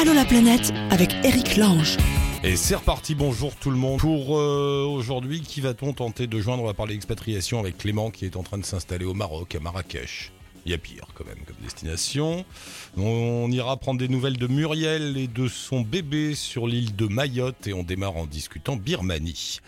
Allô la planète avec Eric Lange. Et c'est reparti, bonjour tout le monde. Pour euh, aujourd'hui, qui va-t-on tenter de joindre? On va parler expatriation avec Clément qui est en train de s'installer au Maroc, à Marrakech. Il y a pire quand même comme destination. On ira prendre des nouvelles de Muriel et de son bébé sur l'île de Mayotte et on démarre en discutant Birmanie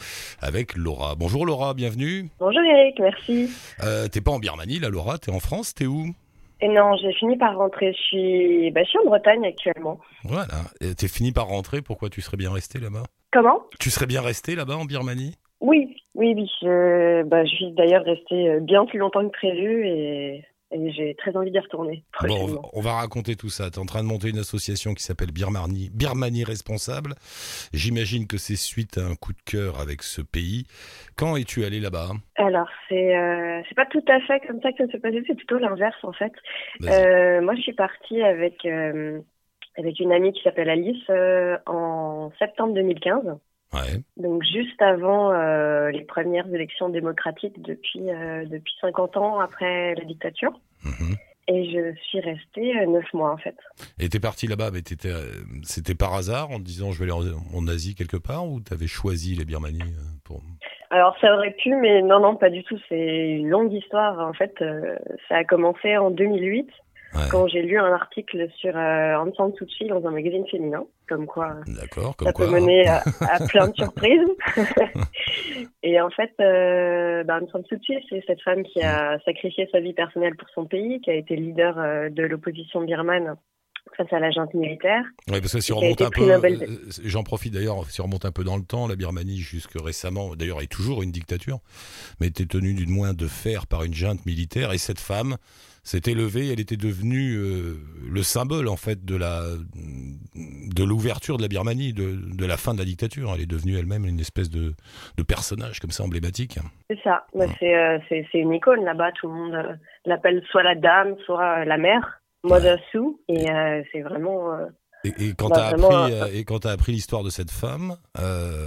avec Laura. Bonjour Laura, bienvenue. Bonjour Eric, merci. Euh, t'es pas en Birmanie là Laura, t'es en France, t'es où? Et non, j'ai fini par rentrer. Je suis, bah, je suis en Bretagne actuellement. Voilà, Et t'es fini par rentrer, pourquoi tu serais bien resté là-bas? Comment? Tu serais bien resté là-bas en Birmanie? Oui, oui, oui. Je, bah, je suis d'ailleurs restée euh, bien plus longtemps que prévu et, et j'ai très envie d'y retourner. Bon, on va- raconter tout ça. Tu es en train de monter une association qui s'appelle Birmanie, Birmanie Responsable. J'imagine que c'est suite à un coup de cœur avec ce pays. Quand es-tu allé là-bas Alors, c'est euh, c'est pas tout à fait comme ça que ça s'est passé, c'est plutôt l'inverse en fait. Euh, moi, je suis partie avec, euh, avec une amie qui s'appelle Alice euh, en septembre 2015. Ouais. Donc juste avant euh, les premières élections démocratiques depuis euh, depuis 50 ans après la dictature. Mhm. Et je suis restée euh, neuf mois en fait. Et t'es parti là-bas, mais c'était par hasard en te disant je vais aller en, en Asie quelque part ou t'avais choisi les Birmanies euh, pour... Alors ça aurait pu, mais non non pas du tout. C'est une longue histoire en fait. euh, ça a commencé en 2008 Ouais. quand j'ai lu un article sur euh, Aung San Suu Kyi dans un magazine féminin, comme quoi D'accord, comme ça quoi. peut mener à, à plein de surprises. et en fait, euh, bah, Aung San Suu Kyi, c'est cette femme qui a sacrifié sa vie personnelle pour son pays, qui a été leader euh, de l'opposition birmane face à la junte militaire. Ouais, parce que si on remonte un peu, Nobel. euh, j'en profite d'ailleurs, si on remonte un peu dans le temps, la Birmanie jusque récemment, d'ailleurs est toujours une dictature, mais était tenue d'une main de fer par une junte militaire et cette femme s'est élevée, elle était devenue euh, le symbole en fait de la de l'ouverture de la Birmanie, de, de la fin de la dictature. Elle est devenue elle-même une espèce de, de personnage comme ça emblématique. C'est ça. Bah, c'est, euh, c'est, une icône là-bas. Tout le monde euh, l'appelle soit la dame, soit euh, la mère. Mother Sue. Et euh, c'est vraiment... euh, Et, et quand Bah, t'as vraiment, appris euh, appris l'histoire de cette femme, euh,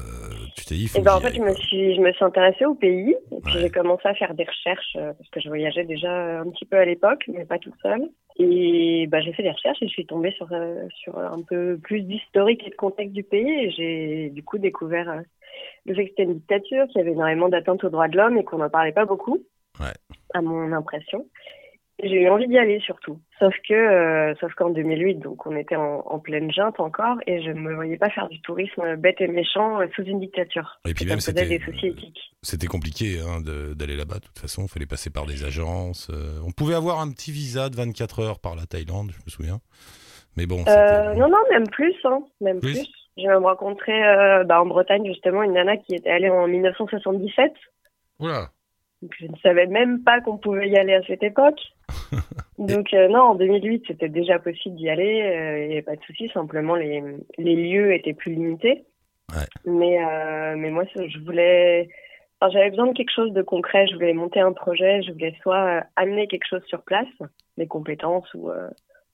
tu t'es dit Et ben, que en fait, je me suis, je me suis intéressée au pays. Et puis, Ouais. j'ai commencé à faire des recherches, parce que je voyageais déjà un petit peu à l'époque, mais pas toute seule. Et bah, j'ai fait des recherches et je suis tombée sur, sur un peu plus d'historique et de contexte du pays. Et j'ai, du coup, découvert le fait que c'était une dictature, qu'il y avait énormément d'atteintes aux droits de l'homme et qu'on n'en parlait pas beaucoup, Ouais. à mon impression. J'ai eu envie d'y aller surtout. Sauf que, euh, sauf qu'en 2008, donc on était en, en pleine junte encore, et je me voyais pas faire du tourisme bête et méchant euh, sous une dictature. Et puis même c'était compliqué hein, de- d'aller là-bas. De toute façon, il fallait passer par des agences. euh, on pouvait avoir un petit visa de 24 heures par la Thaïlande, je me souviens. Mais bon, non, non, même plus, hein, même Plus plus. J'ai même rencontré bah, en Bretagne justement une nana qui était allée en 1977. Oula. Donc, je ne savais même pas qu'on pouvait y aller à cette époque. Donc euh, non, en 2008, c'était déjà possible d'y aller. euh, Il n'y avait pas de souci. Simplement, les, les lieux étaient plus limités. Ouais. Mais euh, mais moi, je voulais. enfin, j'avais besoin de quelque chose de concret. Je voulais monter un projet. Je voulais soit euh, amener quelque chose sur place, des compétences ou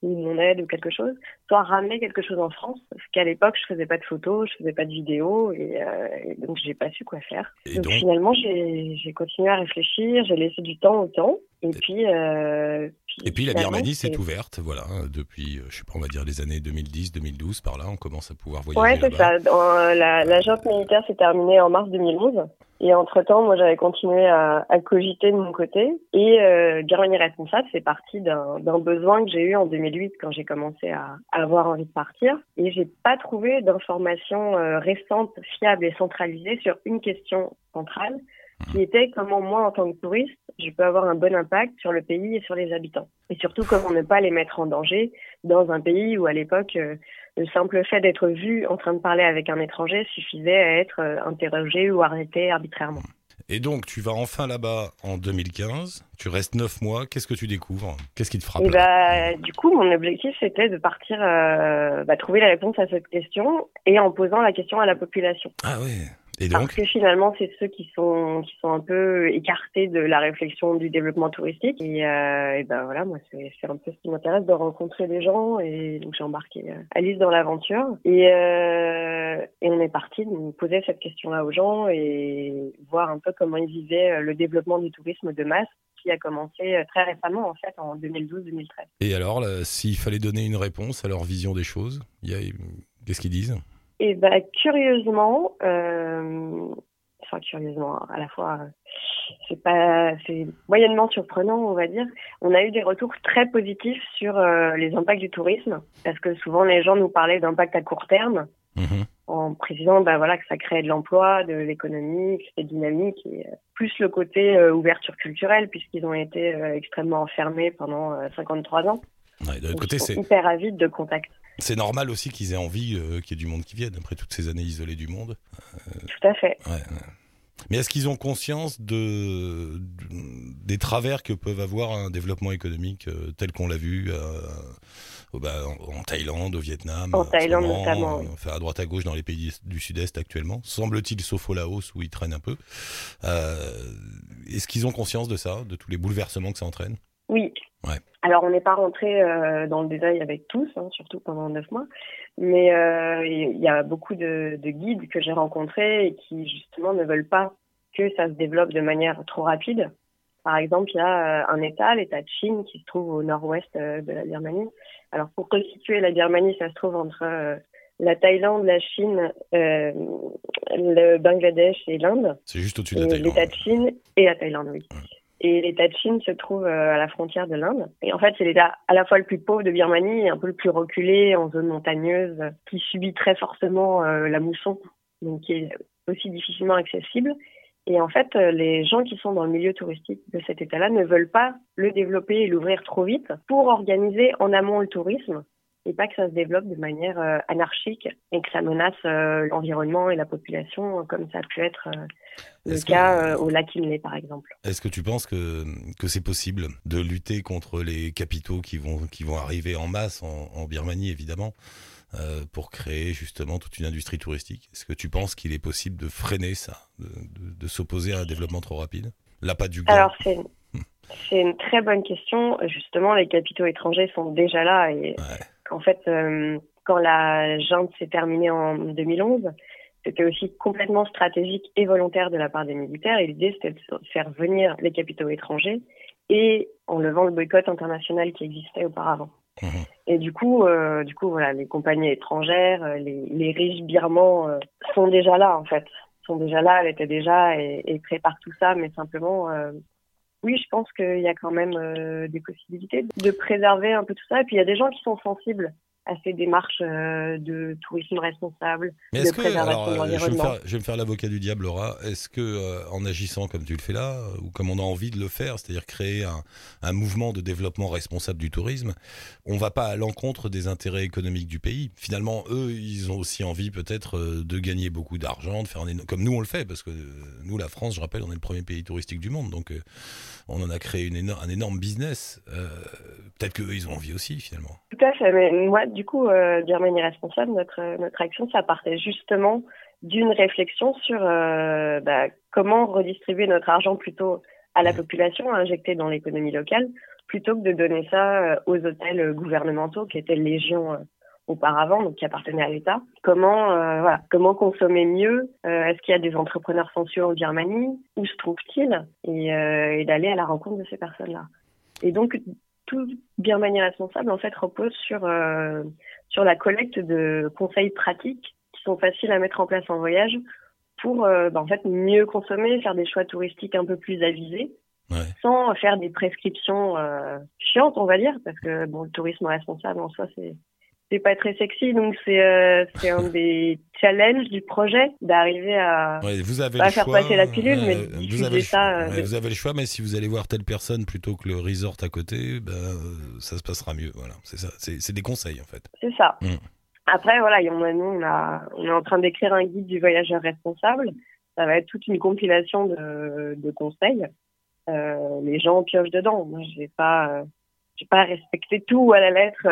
ou mon aide ou quelque chose, soit ramener quelque chose en France. Parce qu'à l'époque, je faisais pas de photos, je faisais pas de vidéos, et, euh, et donc j'ai pas su quoi faire. Et Donc, donc, finalement, j'ai continué à réfléchir, j'ai laissé du temps au temps, et puis. Euh, et puis la Birmanie s'est c'est- ouverte, voilà, depuis, euh, je sais pas, on va dire les années 2010-2012, par là, on commence à pouvoir Ouais, voyager c'est là-bas. ça. Euh, la, la junte militaire s'est terminée en mars 2011. Et entre-temps, moi, j'avais continué à, à cogiter de mon côté. Et euh, Birmanie Responsable, c'est parti d'un d'un besoin que j'ai eu en 2008 quand j'ai commencé à, à avoir envie de partir. Et j'ai pas trouvé d'informations euh, récentes, fiables et centralisées sur une question centrale, qui était comment moi, en tant que touriste, je peux avoir un bon impact sur le pays et sur les habitants. Et surtout, comment ne pas les mettre en danger dans un pays où, à l'époque, euh, le simple fait d'être vu en train de parler avec un étranger suffisait à être euh, interrogé ou arrêté arbitrairement. Et donc, tu vas enfin là-bas en 2015, tu restes 9 mois, qu'est-ce que tu découvres? Qu'est-ce qui te frappe Et là? bah, du coup, mon objectif, c'était de partir euh, bah, trouver la réponse à cette question et en posant la question à la population. Ah ouais. Et Parce que finalement, c'est ceux qui sont qui sont un peu écartés de la réflexion du développement touristique. Et, euh, et ben voilà, moi, c'est un peu ce qui m'intéresse de rencontrer des gens. Et donc j'ai embarqué euh, Alice dans l'aventure. Et euh, et on est parti de poser cette question-là aux gens et voir un peu comment ils vivaient euh, le développement du tourisme de masse qui a commencé très récemment, en fait, en 2012-2013. Et alors, s'il fallait donner une réponse à leur vision des choses, qu'est-ce qu'ils disent? Eh ben, curieusement, euh, enfin curieusement, à la fois, c'est pas, c'est moyennement surprenant, on va dire. On a eu des retours très positifs sur les impacts du tourisme, parce que souvent les gens nous parlaient d'impacts à court terme. Mhm en précisant bah, voilà, que ça créait de l'emploi, de l'économie, que c'était dynamique, et euh, plus le côté euh, ouverture culturelle, puisqu'ils ont été euh, extrêmement enfermés pendant 53 ans. Ouais, de côté, c'est hyper de contact. C'est normal aussi qu'ils aient envie qu'il y ait du monde qui vienne, après toutes ces années isolées du monde. Tout à fait. Mais est-ce qu'ils ont conscience de, des travers que peuvent avoir un développement économique tel qu'on l'a vu bah, en, Thaïlande, au Vietnam. En Thaïlande notamment. Enfin, à droite à gauche dans les pays du Sud-Est actuellement. Semble-t-il, sauf au Laos où ils traînent un peu. Euh, est-ce qu'ils ont conscience de ça, de tous les bouleversements que ça entraîne? Oui. Ouais. Alors, on n'est pas rentré euh, dans le détail avec tous, hein, surtout pendant neuf mois, mais euh, il y a beaucoup de, de guides que j'ai rencontrés et qui justement ne veulent pas que ça se développe de manière trop rapide. Par exemple, il y a un État, l'État de Chine, qui se trouve au nord-ouest de la Birmanie, alors pour resituer, la Birmanie, ça se trouve entre euh, la Thaïlande, la Chine, euh, le Bangladesh et l'Inde. C'est juste au-dessus de la Thaïlande. L'État de Chine et la Thaïlande, oui. Et l'État de Chine se trouve euh, à la frontière de l'Inde. Et en fait, c'est l'État à la fois le plus pauvre de Birmanie un peu le plus reculé en zone montagneuse, qui subit très fortement la mousson, donc qui est aussi difficilement accessible. Et en fait, euh, les gens qui sont dans le milieu touristique de cet État-là ne veulent pas le développer et l'ouvrir trop vite pour organiser en amont le tourisme et pas que ça se développe de manière euh, anarchique et que ça menace euh, l'environnement et la population comme ça a pu être le cas au lac Inle par exemple. Est-ce que tu penses que, que c'est possible de lutter contre les capitaux qui vont, qui vont arriver en masse en, en Birmanie évidemment euh, pour créer justement toute une industrie touristique? Est-ce que tu penses qu'il est possible de freiner ça, de, s'opposer à un développement trop rapide? Pas du Alors c'est c'est une très bonne question. Justement, les capitaux étrangers sont déjà là et en fait, euh, quand la junte s'est terminée en 2011, c'était aussi complètement stratégique et volontaire de la part des militaires. Et l'idée, c'était de faire venir les capitaux étrangers et en levant le boycott international qui existait auparavant. Mhm. Et du coup, euh, du coup, voilà, les compagnies étrangères, euh, les, les riches birmans euh, sont déjà là en fait, sont déjà là, elles étaient déjà et, et préparent tout ça, mais simplement, oui, je pense qu'il y a quand même des possibilités de préserver un peu tout ça. Et puis il y a des gens qui sont sensibles à ces démarches euh, de tourisme responsable, de préservation de l'environnement. Je vais me faire, l'avocat du diable, Laura. Est-ce que, euh, en agissant comme tu le fais là, ou comme on a envie de le faire, c'est-à-dire créer un, un, mouvement de développement responsable du tourisme, on va pas à l'encontre des intérêts économiques du pays? Finalement, eux, ils ont aussi envie peut-être euh, de gagner beaucoup d'argent, de faire un comme nous on le fait, parce que nous, la France, je rappelle, on est le premier pays touristique du monde, donc on en a créé une un énorme business. peut-être qu'eux, ils ont envie aussi, finalement. Tout à fait, mais moi, du coup, euh, Birmanie responsable, notre notre action, ça partait justement d'une réflexion sur euh, bah, comment redistribuer notre argent plutôt à la population, injecté dans l'économie locale, plutôt que de donner ça euh, aux hôtels gouvernementaux qui étaient légion auparavant, donc qui appartenaient à l'État. Comment, voilà, comment consommer mieux Est-ce qu'il y a des entrepreneurs sensueux en Birmanie? Où se trouvent-ils? Et, et d'aller à la rencontre de ces personnes-là. Et donc, tout Birmanie responsable en fait repose sur euh, sur la collecte de conseils pratiques qui sont faciles à mettre en place en voyage pour euh, bah, en fait mieux consommer, faire des choix touristiques un peu plus avisés, sans faire des prescriptions euh, chiantes on va dire parce que bon le tourisme responsable en soi c'est c'est pas très sexy, donc c'est euh, c'est un des challenges du projet d'arriver à vous avez pas faire passer la pilule, mais vous avez, ça. Euh, vous avez le choix, mais si vous allez voir telle personne plutôt que le resort à côté, ben, ça se passera mieux. Voilà, c'est ça. C'est des conseils en fait. C'est ça. Mm. Après, voilà, on, on, a, on est en train d'écrire un guide du voyageur responsable. Ça va être toute une compilation de, de conseils. Euh, les gens piochent dedans. Moi, j'ai pas, j'ai pas respecté tout à la lettre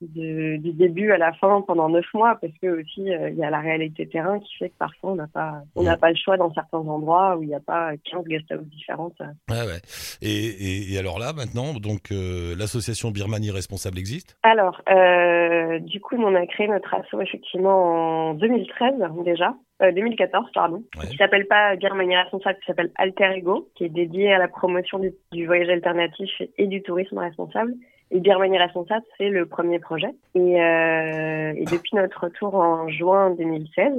du, début à la fin pendant neuf mois parce que aussi euh, il y a la réalité terrain qui fait que parfois on n'a pas on n'a pas le choix dans certains endroits où il n'y a pas 15 guest houses différentes. Ouais, ouais. Et, et, alors là maintenant donc euh, l'association Birmanie responsable existe? Alors euh, du coup on a créé notre asso effectivement en 2013 déjà euh, 2014, pardon, Ouais. qui s'appelle pas Birmanie responsable, qui s'appelle Alter Ego, qui est dédié à la promotion du, du voyage alternatif et du tourisme responsable. Et Birmanie responsable, c'est le premier projet. Et, euh, et depuis notre retour en juin 2016,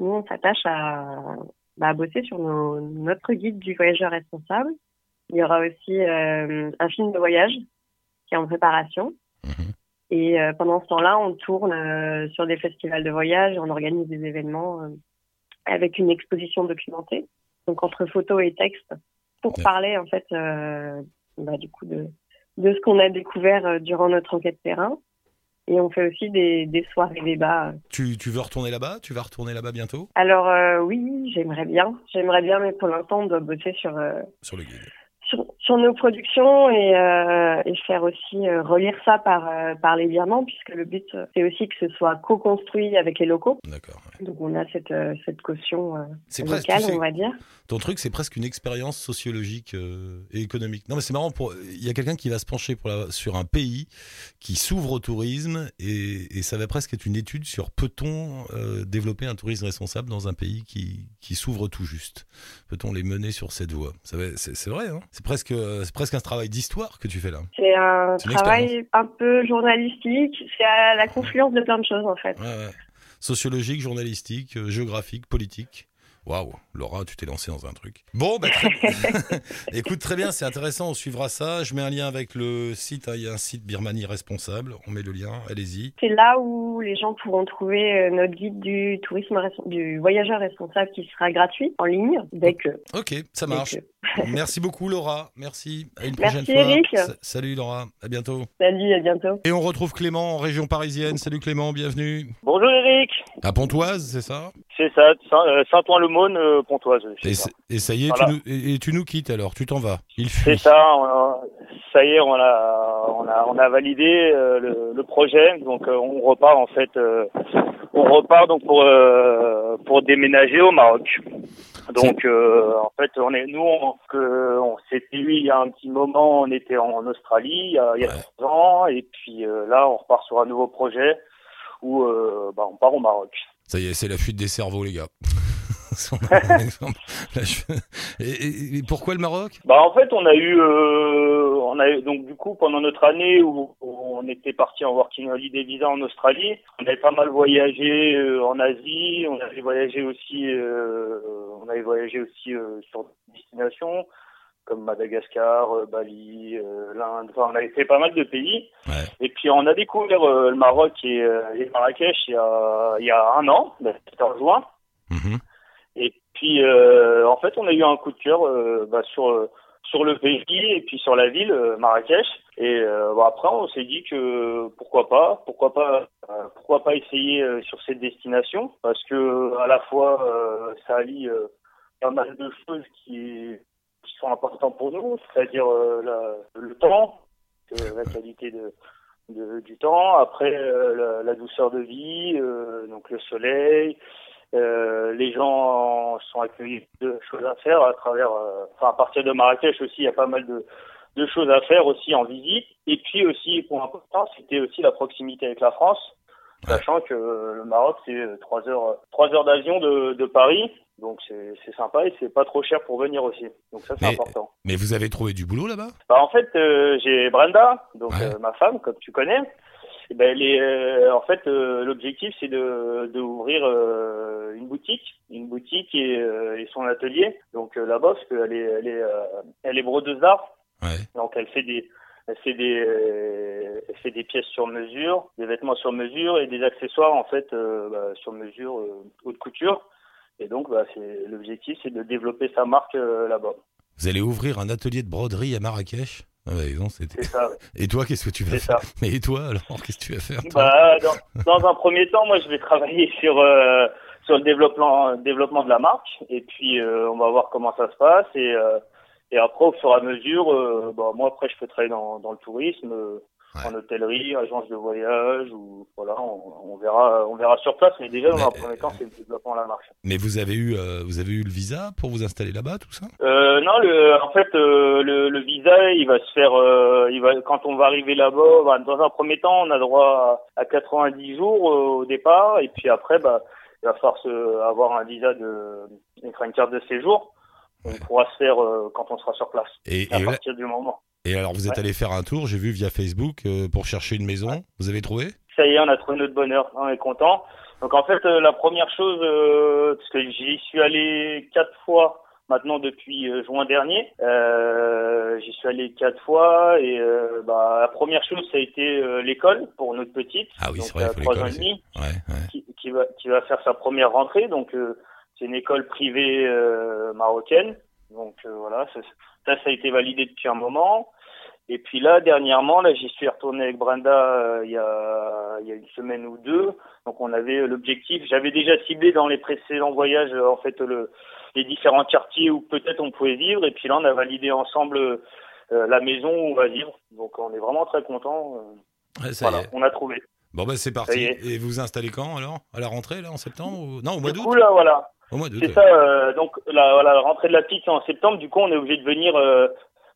nous, on s'attache à, bah, à bosser sur nos, notre guide du voyageur responsable. Il y aura aussi euh, un film de voyage qui est en préparation. Mhm. Et euh, pendant ce temps-là, on tourne euh, sur des festivals de voyage, on organise des événements euh, avec une exposition documentée, donc entre photos et textes, pour Ouais. parler en fait euh, bah, du coup de, de ce qu'on a découvert euh, durant notre enquête terrain. Et on fait aussi des, des soirées débats. Tu, tu veux retourner là-bas? Tu vas retourner là-bas bientôt? Alors euh, oui, j'aimerais bien, j'aimerais bien, mais pour l'instant, on doit bosser sur euh, sur le guide. Sur, sur nos productions et, euh, et faire aussi euh, relire ça par, euh, par les Birmans, puisque le but, euh, c'est aussi que ce soit co-construit avec les locaux. D'accord. ouais. Donc on a cette, cette caution presque, locale, on va dire. ton truc, c'est presque une expérience sociologique et économique. Non, mais c'est marrant. Pour, il y a quelqu'un qui va se pencher pour la- sur un pays qui s'ouvre au tourisme et, et ça va presque être une étude sur peut-on développer un tourisme responsable dans un pays qui, qui s'ouvre tout juste? Peut-on les mener sur cette voie? C'est vrai. Hein? C'est presque, euh, c'est presque un travail d'histoire que tu fais là. C'est un travail un peu journalistique, c'est à la confluence de plein de choses en fait. Ouais, ouais. Sociologique, journalistique, euh, géographique, politique. Waouh, Laura, tu t'es lancée dans un truc. Bon, bah, très... écoute, très bien, c'est intéressant, on suivra ça. Je mets un lien avec le site, hein, il y a un site Birmanie responsable, on met le lien, allez-y. C'est là où les gens pourront trouver euh, notre guide du tourisme du voyageur responsable qui sera gratuit en ligne dès que. Ok, ça marche. que. Merci beaucoup Laura, merci. À une Merci, prochaine fois. Eric. Sa- salut Laura, à bientôt. Salut, à bientôt. Et on retrouve Clément en région parisienne. Salut Clément, bienvenue. Bonjour Eric, À Pontoise, c'est ça? C'est ça, euh, Saint-Ouen-le-Maune, euh, Pontoise. et, ça. c'est- et ça y est, Voilà. tu nous, et, et tu nous quittes alors, tu t'en vas. C'est ça, on a- ça y est, on a, on a, on a validé euh, le, le projet, donc euh, on repart en fait, euh, on repart donc pour euh, pour déménager au Maroc. Donc euh, en fait, on est, nous, on, que, on s'était eu il y a un petit moment, on était en Australie il y a, il y a Ouais. trois ans, et puis euh, là, on repart sur un nouveau projet où euh, bah, on part au Maroc. Ça y est, c'est la fuite des cerveaux, les gars. Là, je- et, et- et pourquoi le Maroc? Bah en fait on a eu on a eu, donc du coup pendant notre année où, où on était parti en working holiday visa en Australie, on avait pas mal voyagé euh, en Asie, on avait voyagé aussi euh, on avait voyagé aussi euh, sur des destinations comme Madagascar, Bali, l'Inde, enfin on avait fait pas mal de pays. Ouais. Et puis on a découvert le Maroc et, et Marrakech il y a il y a un an, c'était en juin. Mhm. Et puis, en fait, on a eu un coup de cœur bah, sur sur le pays et puis sur la ville, euh, Marrakech. Et euh, bon, après, on s'est dit que pourquoi pas, pourquoi pas, euh, pourquoi pas essayer euh, sur cette destination, parce que à la fois euh, ça allie euh, pas mal de choses qui qui sont importantes pour nous, c'est-à-dire le temps, la qualité de, de- du temps, après la, la douceur de vie, donc le soleil, euh, les gens sont accueillis de choses à faire à travers, euh, enfin à partir de Marrakech aussi, il y a pas mal de, de choses à faire aussi en visite. Et puis aussi, pour important, c'était aussi la proximité avec la France, sachant que le Maroc c'est euh, trois heures, trois heures d'avion de, de Paris, donc c'est sympa et c'est pas trop cher pour venir aussi. Donc ça c'est important. Mais vous avez trouvé du boulot là-bas? Bah, en fait, euh, j'ai Brenda, donc Ouais. euh, ma femme, comme tu connais. Ben, euh, en fait, euh, l'objectif, c'est de, de ouvrir euh, une boutique, une boutique et, et son atelier. Donc là-bas, parce qu'elle est, elle est, elle est brodeuse d'art, Ouais. donc elle fait des, elle fait des, elle fait des pièces sur mesure, des vêtements sur mesure et des accessoires en fait bah, sur mesure, haute couture. Et donc, bah, l'objectif, c'est de développer sa marque là-bas. Vous allez ouvrir un atelier de broderie à Marrakech? Ah bah, c'était-. Et toi, qu'est-ce que tu vas faire ça. Mais et toi alors Qu'est-ce que tu vas faire Bah, dans, dans un premier temps, moi, je vais travailler sur euh, sur le développement développement de la marque, et puis euh, on va voir comment ça se passe, et euh, et après, au fur et à mesure, bah, moi, après, je peux travailler dans dans le tourisme, Ouais. en hôtellerie, agence de voyage, ou voilà, on, on verra on verra sur place, mais déjà dans un premier temps, c'est le développement de la marque. Mais vous avez eu, euh, vous avez eu le visa pour vous installer là-bas, tout ça? Euh, non, le, en fait, euh, le, le visa, il va se faire, il va, quand on va arriver là-bas, bah, dans un premier temps, on a droit à, à 90 jours au départ, et puis après, bah, il va falloir se, avoir un visa de, une carte de séjour. On pourra se faire euh, quand on sera sur place. Et, à et, partir du moment. Et alors, vous êtes Ouais. allé faire un tour, j'ai vu via Facebook, euh, pour chercher une maison. Vous avez trouvé? Ça y est, on a trouvé notre bonheur, on est content. Donc en fait, euh, la première chose, euh, parce que j'y suis allé quatre fois maintenant depuis euh, juin dernier, euh, j'y suis allé quatre fois et euh, bah, la première chose, ça a été euh, l'école pour notre petite, Ah oui, c'est vrai, il faut trois ans l'école, et demi, Ouais, qui, qui va qui va faire sa première rentrée. Donc euh, c'est une école privée euh, marocaine. Donc euh, voilà, ça, ça ça a été validé depuis un moment. Et puis là, dernièrement, là, j'y suis retourné avec Brenda euh, il y a il y a une semaine ou deux. Donc on avait l'objectif. J'avais déjà ciblé dans les précédents voyages euh, en fait le les différents quartiers où peut-être on pouvait vivre. Et puis là, on a validé ensemble euh, la maison où on va vivre. Donc on est vraiment très contents. Euh, Ouais, voilà, on a trouvé. Bon, bah, c'est parti. Et vous vous installez quand alors? À la rentrée, là, en septembre ou... Non, au mois Du d'août? coup là, voilà. Au mois d'août. C'est ça, euh, donc la, voilà, la rentrée de la petite c'est en septembre, du coup on est obligé de venir, euh,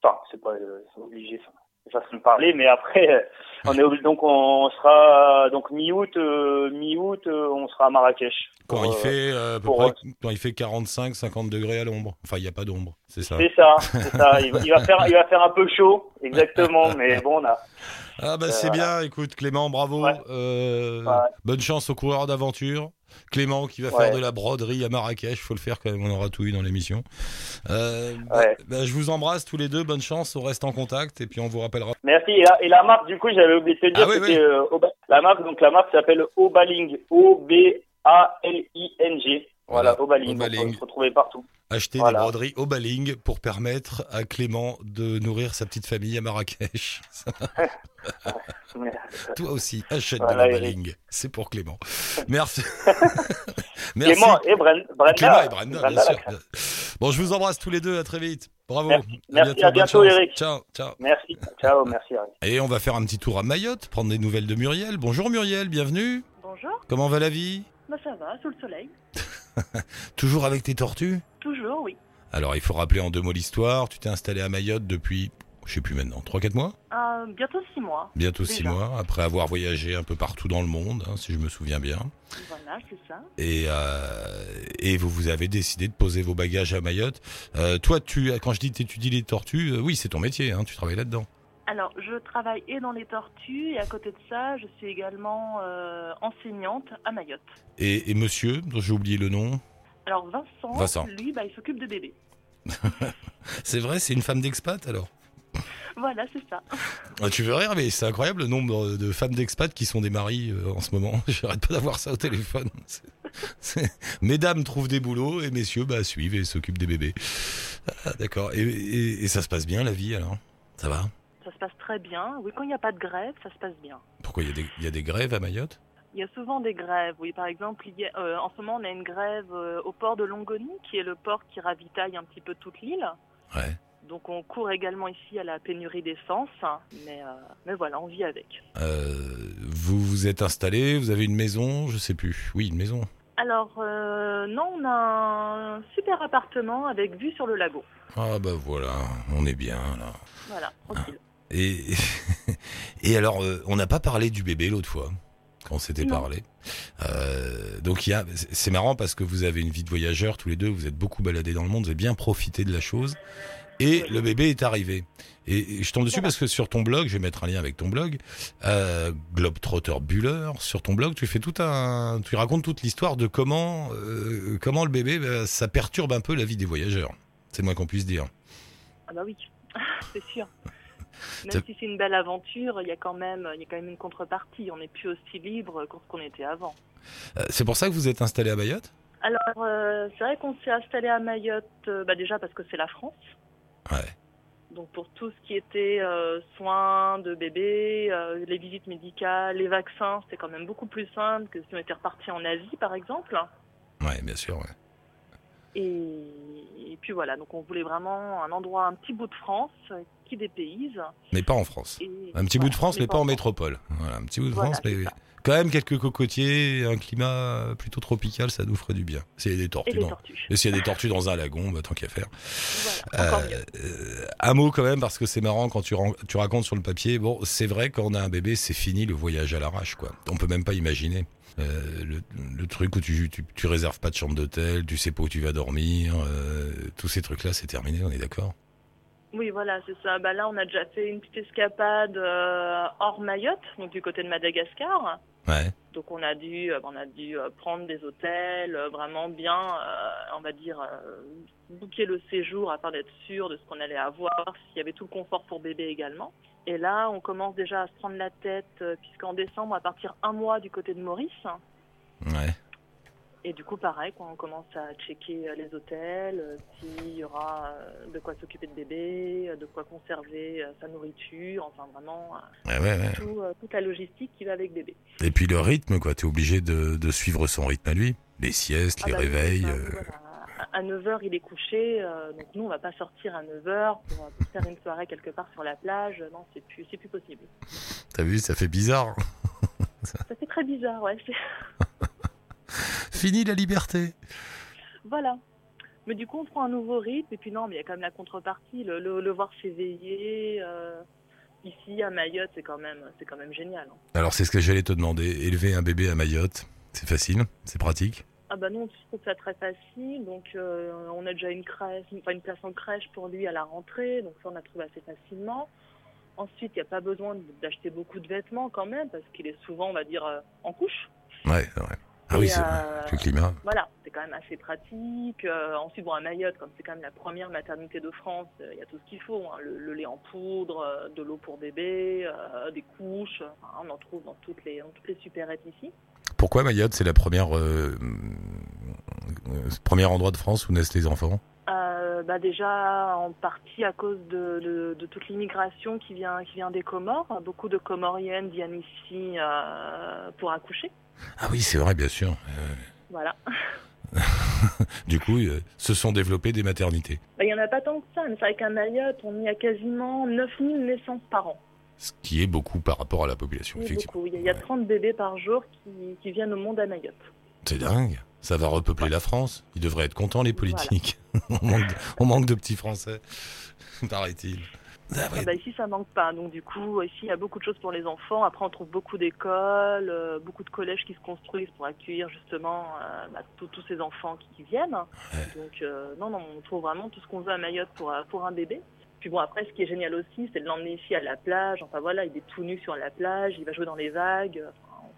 enfin c'est pas euh, obligé, c'est façon de parler, mais après on est obligé, donc on sera donc mi-août, mi-août on sera à Marrakech. Quand Pour, il fait à peu pour, près, quand il fait 45, 50 degrés à l'ombre. Enfin, il n'y a pas d'ombre, c'est ça. C'est ça, c'est ça. Il va, il va faire, il va faire un peu chaud, exactement, mais bon on a. Ah bah Euh, c'est bien, écoute Clément, bravo. Euh. Bonne chance aux coureurs d'aventure. Clément qui va Ouais. faire de la broderie à Marrakech, faut le faire quand même, on aura tout eu dans l'émission. Euh, bah- Ouais. bah, je vous embrasse tous les deux, bonne chance, on reste en contact et puis on vous rappellera. Merci. Et la, et la marque, du coup, j'avais oublié de te dire, Ah oui, euh, la marque. Donc la marque s'appelle Obaling, O-B-A-L-I-N-G. Voilà, Voilà. Donc, Obaling. on peut retrouver partout. Acheter Voilà. des broderies au Baling pour permettre à Clément de nourrir sa petite famille à Marrakech. Toi aussi, achète Voilà, de. Baling, c'est pour Clément. Merci. Merci. Clément et Bren- Brenda. Clément et Brenda, bien sûr. Bon, je vous embrasse tous les deux, à très vite. Bravo. Merci. Merci, à bientôt. Eric. Ciao, ciao. Merci. Ciao, merci. Eric. Et on va faire un petit tour à Mayotte, prendre des nouvelles de Muriel. Bonjour Muriel, bienvenue. Bonjour, Comment va la vie? Bah ça va, sous le soleil. Toujours avec tes tortues? Toujours, oui. Alors, il faut rappeler en deux mots l'histoire. Tu t'es installé à Mayotte depuis, je sais plus maintenant, 3-4 mois? Euh, bientôt six mois. Bientôt 6 Déjà. mois, après avoir voyagé un peu partout dans le monde, hein, si je me souviens bien. Voilà, c'est ça. Et, euh, et vous, vous avez décidé de poser vos bagages à Mayotte. Euh, toi, tu, quand je dis t'étudies les tortues, oui, c'est ton métier, hein, tu travailles là-dedans. Alors, je travaille et dans les tortues, et à côté de ça, je suis également euh, enseignante à Mayotte. Et, et monsieur, dont j'ai oublié le nom, Alors, Vincent, Vincent. lui, bah, il s'occupe de bébés. c'est vrai, c'est une femme d'expat alors? Voilà, c'est ça. Ah, Tu veux rire, mais c'est incroyable le nombre de femmes d'expat qui sont des maris euh, en ce moment. J'arrête pas d'avoir ça au téléphone. C'est- c'est- Mesdames trouvent des boulots et messieurs bah, suivent et s'occupent des bébés. Ah, D'accord. Et, et- et ça se passe bien la vie alors? Ça va? Ça se passe très bien. Oui, quand il n'y a pas de grève, ça se passe bien. Pourquoi il y, a des- il y a des grèves à Mayotte? Il y a souvent des grèves. Oui, par exemple, il y a, euh, en ce moment, on a une grève euh, au port de Longoni, qui est le port qui ravitaille un petit peu toute l'île. Ouais. Donc on court également ici à la pénurie d'essence, hein, mais, euh, mais voilà, on vit avec. Vous vous êtes installé, vous avez une maison, je sais plus. Oui, une maison. Alors euh, non, on a un super appartement avec vue sur le lago. Ah bah voilà, on est bien là. Voilà, tranquille. Et, et alors, euh, on n'a pas parlé du bébé l'autre fois, quand on s'était parlé. Euh, donc il y a, c'est c'est marrant parce que vous avez une vie de voyageur tous les deux, vous êtes beaucoup baladés dans le monde, vous avez bien profité de la chose. Et le bébé est arrivé. Et, et je tombe dessus parce que sur ton blog, je vais mettre un lien avec ton blog, euh, Globetrotter Buller, sur ton blog, tu fais tout un, tu racontes toute l'histoire de comment, euh, comment le bébé, bah, ça perturbe un peu la vie des voyageurs. C'est le moins qu'on puisse dire. Ah bah oui, c'est sûr. Même si c'est une belle aventure, il y a quand même, il y a quand même une contrepartie. On n'est plus aussi libre qu'on était avant. Euh, c'est pour ça que vous êtes installé à Mayotte? Alors euh, c'est vrai qu'on s'est installé à Mayotte, euh, bah, déjà parce que c'est la France. Ouais. Donc pour tout ce qui était euh, soins de bébé, euh, les visites médicales, les vaccins, c'est quand même beaucoup plus simple que si on était reparti en Asie par exemple. Ouais, bien sûr. Ouais. Et, et puis voilà, donc on voulait vraiment un endroit, un petit bout de France qui dépayse. Mais pas en France. Et, Un petit bout de France, mais pas en France. métropole. Voilà, un petit bout de Voilà, France, mais. Quand même quelques cocotiers, un climat plutôt tropical, ça nous ferait du bien. S'il y a des Et tortues, les dans- tortues. et s'il y a des tortues dans un lagon, bah, tant qu'à faire. Voilà, Euh, euh, un mot quand même, parce que c'est marrant quand tu, racontes sur le papier. Bon, c'est vrai, quand on a un bébé, c'est fini le voyage à l'arrache, quoi. On peut même pas imaginer. Euh, le, le truc où tu, tu, tu réserves pas de chambre d'hôtel, tu sais pas où tu vas dormir, euh, tous ces trucs-là, c'est terminé, on est d'accord? Oui, voilà, c'est ça. Bah là, on a déjà fait une petite escapade euh, hors Mayotte, donc du côté de Madagascar. Ouais. Donc on a dû, euh, on a dû euh, prendre des hôtels, euh, vraiment bien, on va dire, booker le séjour afin d'être sûr de ce qu'on allait avoir, s'il y avait tout le confort pour bébé également. Et là, on commence déjà à se prendre la tête, puisqu'en décembre, on va partir un mois du côté de Maurice. Ouais. Et du coup, pareil, quand on commence à checker euh, les hôtels, euh, s'il y aura euh, de quoi s'occuper de bébé, de quoi conserver sa nourriture, enfin vraiment Ouais, ouais, ouais. tout, toute la logistique qui va avec bébé. Et puis le rythme, quoi. T'es obligé de, de suivre son rythme à lui. Les siestes, Ah les bah réveils. euh. À 9h, il est couché, donc nous, on va pas sortir à 9h pour, pour faire une soirée quelque part sur la plage. Non, c'est plus, plus possible. T'as vu, ça fait bizarre. Ça fait très bizarre, ouais. Fini la liberté. Voilà. Mais du coup, on prend un nouveau rythme, et puis non, mais il y a quand même la contrepartie, le, le, le voir s'éveiller. euh, ici, à Mayotte, c'est quand même, c'est quand même génial. hein. Alors c'est ce que j'allais te demander. Élever un bébé à Mayotte, c'est facile, c'est pratique. Ah bah non, je trouve ça très facile. Donc euh, on a déjà une crèche, enfin une place en crèche pour lui à la rentrée, donc ça on a trouvé assez facilement. Ensuite, il n'y a pas besoin d'acheter beaucoup de vêtements quand même, parce qu'il est souvent, on va dire, euh, en couche. Ouais, c'est Ah oui, c'est vrai. euh, Le climat. Voilà, c'est quand même assez pratique. Euh, ensuite, bon, à Mayotte, comme c'est quand même la première maternité de France, euh, il y a tout ce qu'il faut. hein. Le, le lait en poudre, de l'eau pour bébé, des couches. Enfin, on en trouve dans toutes les, dans toutes les supérettes ici. Pourquoi Mayotte, c'est la première, euh, premier endroit de France où naissent les enfants Euh, bah déjà en partie à cause de, de, de toute l'immigration qui vient qui vient des Comores. Beaucoup de Comoriennes viennent ici euh, pour accoucher. Ah oui, c'est vrai, bien sûr. Euh, Voilà. du coup, euh, se sont développées des maternités. Bah, Il y en a pas tant que ça, mais c'est vrai qu'à Mayotte, on y a quasiment 9000 naissances par an. Ce qui est beaucoup par rapport à la population, Oui, effectivement. beaucoup. Il y, a, il y a 30 bébés par jour qui, qui viennent au monde à Mayotte. C'est dingue. Ça va repeupler la France. Ils devraient être contents, les politiques. on, manque de, on manque de petits Français, paraît-il. Ah. Ah bah, ici, ça manque pas. Donc, du coup, ici, il y a beaucoup de choses pour les enfants. Après, on trouve beaucoup d'écoles, euh, beaucoup de collèges qui se construisent pour accueillir justement euh, bah, tous ces enfants qui, qui viennent. Donc, euh, non, non, on trouve vraiment tout ce qu'on veut à Mayotte pour, pour un bébé. Puis bon, après, ce qui est génial aussi, c'est de l'emmener ici à la plage. Enfin, voilà, il est tout nu sur la plage, il va jouer dans les vagues.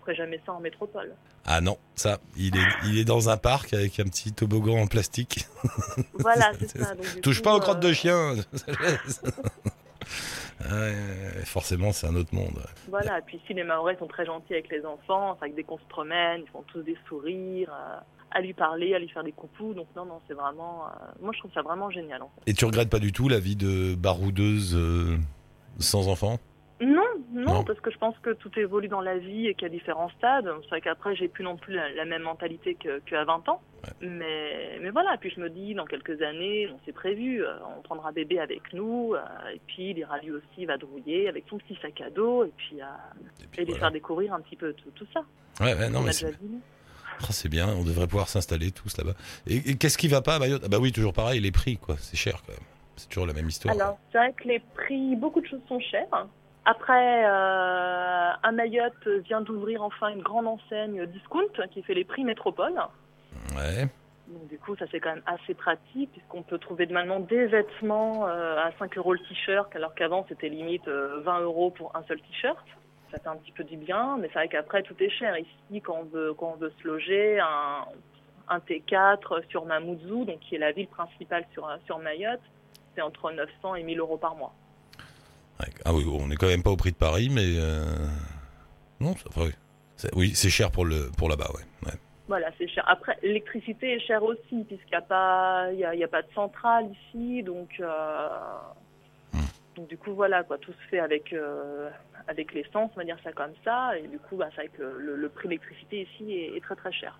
Ferait jamais ça en métropole. Ah non, ça, il est, il est dans un parc avec un petit toboggan en plastique. Voilà, c'est ça. Donc, Touche coup, pas aux crottes euh, de chien. Ouais, forcément, c'est un autre monde. Voilà, et puis ici les Maorais sont très gentils avec les enfants, enfin, dès qu'on se promène, ils font tous des sourires, euh, à lui parler, à lui faire des coucous, donc non, non, c'est vraiment, euh, moi je trouve ça vraiment génial en fait. Et tu regrettes pas du tout la vie de baroudeuse euh, sans enfant Non, non, Non. parce que je pense que tout évolue dans la vie et qu'il y a différents stades. C'est vrai qu'après j'ai plus non plus la, la même mentalité que- qu'à 20 ans, mais, mais voilà, puis je me dis, dans quelques années, on s'est prévu, euh, on prendra bébé avec nous, euh, et puis il ira lui aussi, il va drouiller avec son petit sac à dos, et puis, euh, Et puis et lui voilà. faire découvrir un petit peu tout, tout ça. Ouais, ouais, non, on mais c'est. Ah, c'est bien, on devrait pouvoir s'installer tous là-bas. Et, et qu'est-ce qui va pas à Mayotte? Ah bah oui, toujours pareil, les prix, quoi. C'est cher quand même. C'est toujours la même histoire. Alors, c'est vrai que les prix, beaucoup de choses sont chères. Après, euh, à Mayotte vient d'ouvrir enfin une grande enseigne discount qui fait les prix métropole. Ouais. Donc, du coup, ça c'est quand même assez pratique puisqu'on peut trouver normalement des vêtements euh, à 5 euros le t-shirt alors qu'avant c'était limite euh, 20 euros pour un seul t-shirt. Ça fait un petit peu du bien, mais c'est vrai qu'après tout est cher. Ici, quand on veut, quand on veut se loger, un, un T4 sur Mamoudzou, donc qui est la ville principale sur, sur Mayotte, c'est entre 900 et 1000 euros par mois. Ah oui, on est quand même pas au prix de Paris, mais euh... non, ça va. Oui, C'est- oui, c'est cher pour le pour là-bas, ouais. ouais. Voilà, c'est cher. Après, l'électricité est chère aussi, puisqu'il n'y a, pas- il y a, il y a pas de centrale ici. Donc, euh, Hmm. donc du coup, voilà, quoi, tout se fait avec, euh, avec l'essence, on va dire ça comme ça. Et du coup, bah, c'est vrai que le, prix de l'électricité ici est, est très très cher.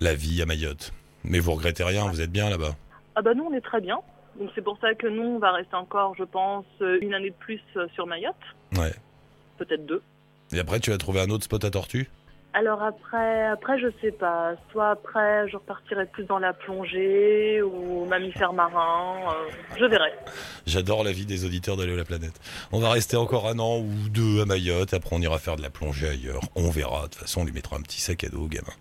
La vie à Mayotte. Mais vous regrettez rien, vous êtes bien là-bas. Ah bah nous, on est très bien. Donc c'est pour ça que nous, on va rester encore, je pense, une année de plus euh, sur Mayotte. Ouais. Peut-être deux. Et après, tu vas trouver un autre spot à tortue? Alors après, après je sais pas. Soit après, je repartirai plus dans la plongée ou mammifère marin. euh, je verrai. J'adore la vie des auditeurs d'Allo la planète. On va rester encore un an ou deux à Mayotte, après on ira faire de la plongée ailleurs. On verra, de toute façon on lui mettra un petit sac à dos gamin.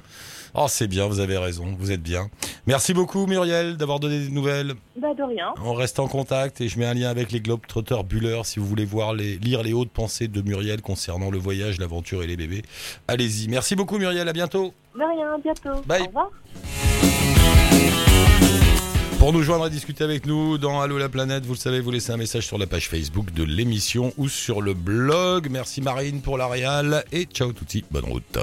Oh c'est bien, vous avez raison, vous êtes bien. Merci beaucoup Muriel d'avoir donné des nouvelles. Bah de rien. On reste en contact et je mets un lien avec les Globetrotters Buller si vous voulez voir les, lire les hautes pensées de Muriel concernant le voyage, l'aventure et les bébés. Allez-y. Merci beaucoup Muriel, à bientôt. De rien, à bientôt. Bye. Au revoir. Pour nous joindre et discuter avec nous dans Allo la planète, vous le savez, vous laissez un message sur la page Facebook de l'émission ou sur le blog. Merci Marine pour la réal et ciao touti, bonne route.